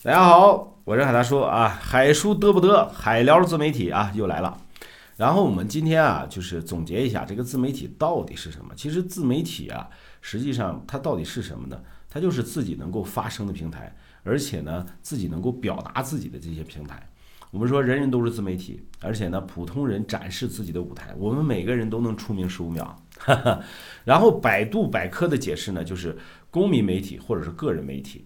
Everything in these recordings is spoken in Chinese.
大家好，我是海大叔啊，海叔得不得？海聊自媒体啊又来了。然后我们今天啊，就是总结一下这个自媒体到底是什么。其实自媒体啊，实际上它到底是什么呢？它就是自己能够发声的平台，而且呢，自己能够表达自己的这些平台。我们说人人都是自媒体，而且呢，普通人展示自己的舞台，我们每个人都能出名十五秒。然后百度百科的解释呢，就是公民媒体或者是个人媒体。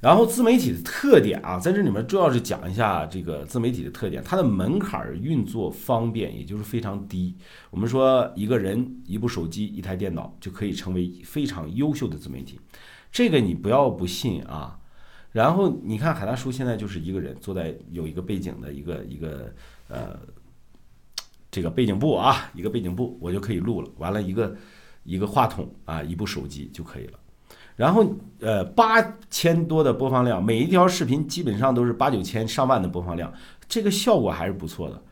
然后自媒体的特点啊，在这里面主要是讲一下这个自媒体的特点，它的门槛运作方便，也就是非常低。我们说一个人一部手机一台电脑就可以成为非常优秀的自媒体，这个你不要不信啊。然后你看海大叔现在就是一个人坐在有一个背景的一个一个呃这个背景布啊，一个背景布我就可以录了，完了一个一个话筒啊，一部手机就可以了。然后，呃，八千多的播放量，每一条视频基本上都是八九千、上万的播放量，这个效果还是不错的。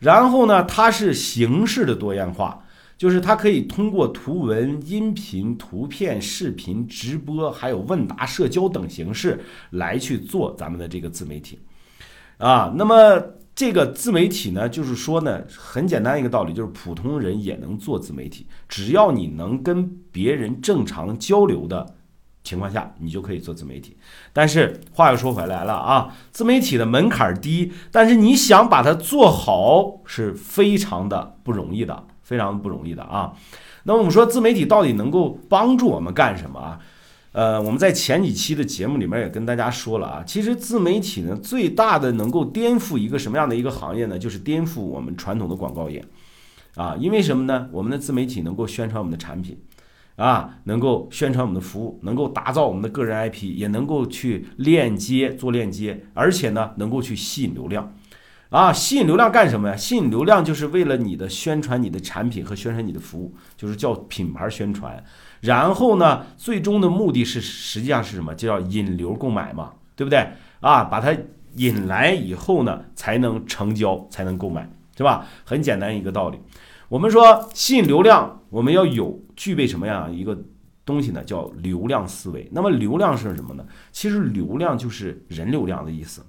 然后呢，它是形式的多样化，就是它可以通过图文、音频、图片、视频、直播，还有问答、社交等形式来去做咱们的这个自媒体。啊，那么这个自媒体呢，就是说呢，很简单一个道理，就是普通人也能做自媒体，只要你能跟别人正常交流的。情况下，你就可以做自媒体。但是话又说回来了啊，自媒体的门槛低，但是你想把它做好是非常的不容易的，非常不容易的啊。那么我们说自媒体到底能够帮助我们干什么啊？呃，我们在前几期的节目里面也跟大家说了啊，其实自媒体呢，最大的能够颠覆一个什么样的一个行业呢？就是颠覆我们传统的广告业啊。因为什么呢？我们的自媒体能够宣传我们的产品。啊，能够宣传我们的服务，能够打造我们的个人 IP，也能够去链接做链接，而且呢，能够去吸引流量。啊，吸引流量干什么呀？吸引流量就是为了你的宣传你的产品和宣传你的服务，就是叫品牌宣传。然后呢，最终的目的是实际上是什么？就叫引流购买嘛，对不对？啊，把它引来以后呢，才能成交，才能购买，是吧？很简单一个道理。我们说吸引流量，我们要有具备什么样一个东西呢？叫流量思维。那么流量是什么呢？其实流量就是人流量的意思。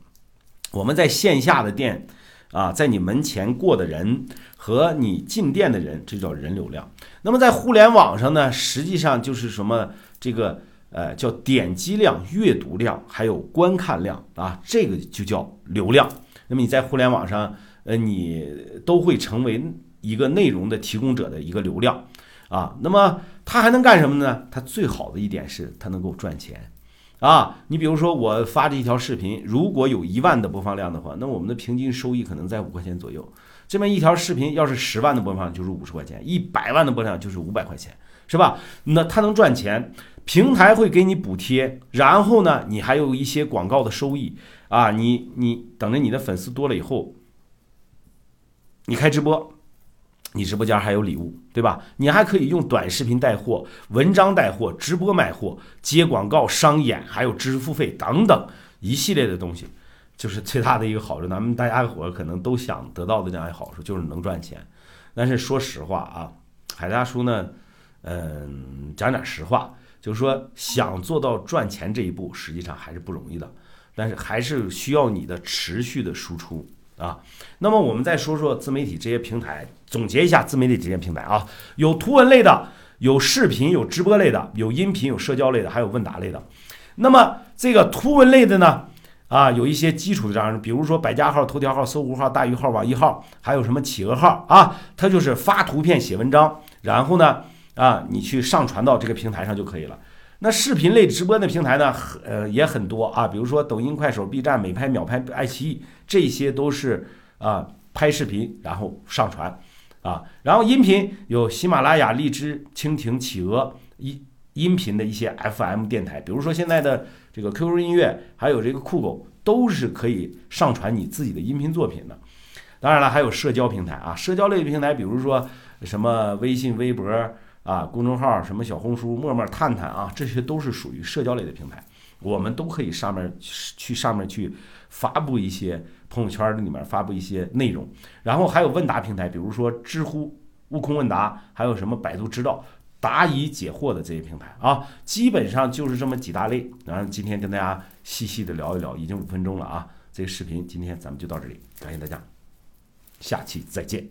我们在线下的店啊，在你门前过的人和你进店的人，这叫人流量。那么在互联网上呢，实际上就是什么？这个呃叫点击量、阅读量，还有观看量啊，这个就叫流量。那么你在互联网上，呃，你都会成为。一个内容的提供者的一个流量啊，那么它还能干什么呢？它最好的一点是它能够赚钱啊。你比如说我发这一条视频，如果有一万的播放量的话，那我们的平均收益可能在五块钱左右。这么一条视频要是十万的播放就是五十块钱，一百万的播放量就是五百块钱，是吧？那它能赚钱，平台会给你补贴，然后呢，你还有一些广告的收益啊。你你等着你的粉丝多了以后，你开直播。你直播间还有礼物，对吧？你还可以用短视频带货、文章带货、直播卖货、接广告、商演，还有知识付费等等一系列的东西，就是最大的一个好处。咱们大家伙可能都想得到的这样一个好处，就是能赚钱。但是说实话啊，海大叔呢，嗯，讲点实话，就是说想做到赚钱这一步，实际上还是不容易的。但是还是需要你的持续的输出。啊，那么我们再说说自媒体这些平台，总结一下自媒体这些平台啊，有图文类的，有视频，有直播类的，有音频，有社交类的，还有问答类的。那么这个图文类的呢，啊，有一些基础的账号，比如说百家号、头条号、搜狐号、大鱼号、网易号，还有什么企鹅号啊，它就是发图片、写文章，然后呢，啊，你去上传到这个平台上就可以了。那视频类直播的平台呢，呃，也很多啊，比如说抖音、快手、B 站、美拍、秒拍、爱奇艺，这些都是啊拍视频然后上传啊。然后音频有喜马拉雅、荔枝、蜻蜓、企鹅音音频的一些 FM 电台，比如说现在的这个 QQ 音乐，还有这个酷狗，都是可以上传你自己的音频作品的。当然了，还有社交平台啊，社交类的平台，比如说什么微信、微博。啊，公众号什么小红书、陌陌、探探啊，这些都是属于社交类的平台，我们都可以上面去上面去发布一些朋友圈里面发布一些内容，然后还有问答平台，比如说知乎、悟空问答，还有什么百度知道，答疑解惑的这些平台啊，基本上就是这么几大类。然后今天跟大家细细的聊一聊，已经五分钟了啊。这个视频今天咱们就到这里，感谢大家，下期再见。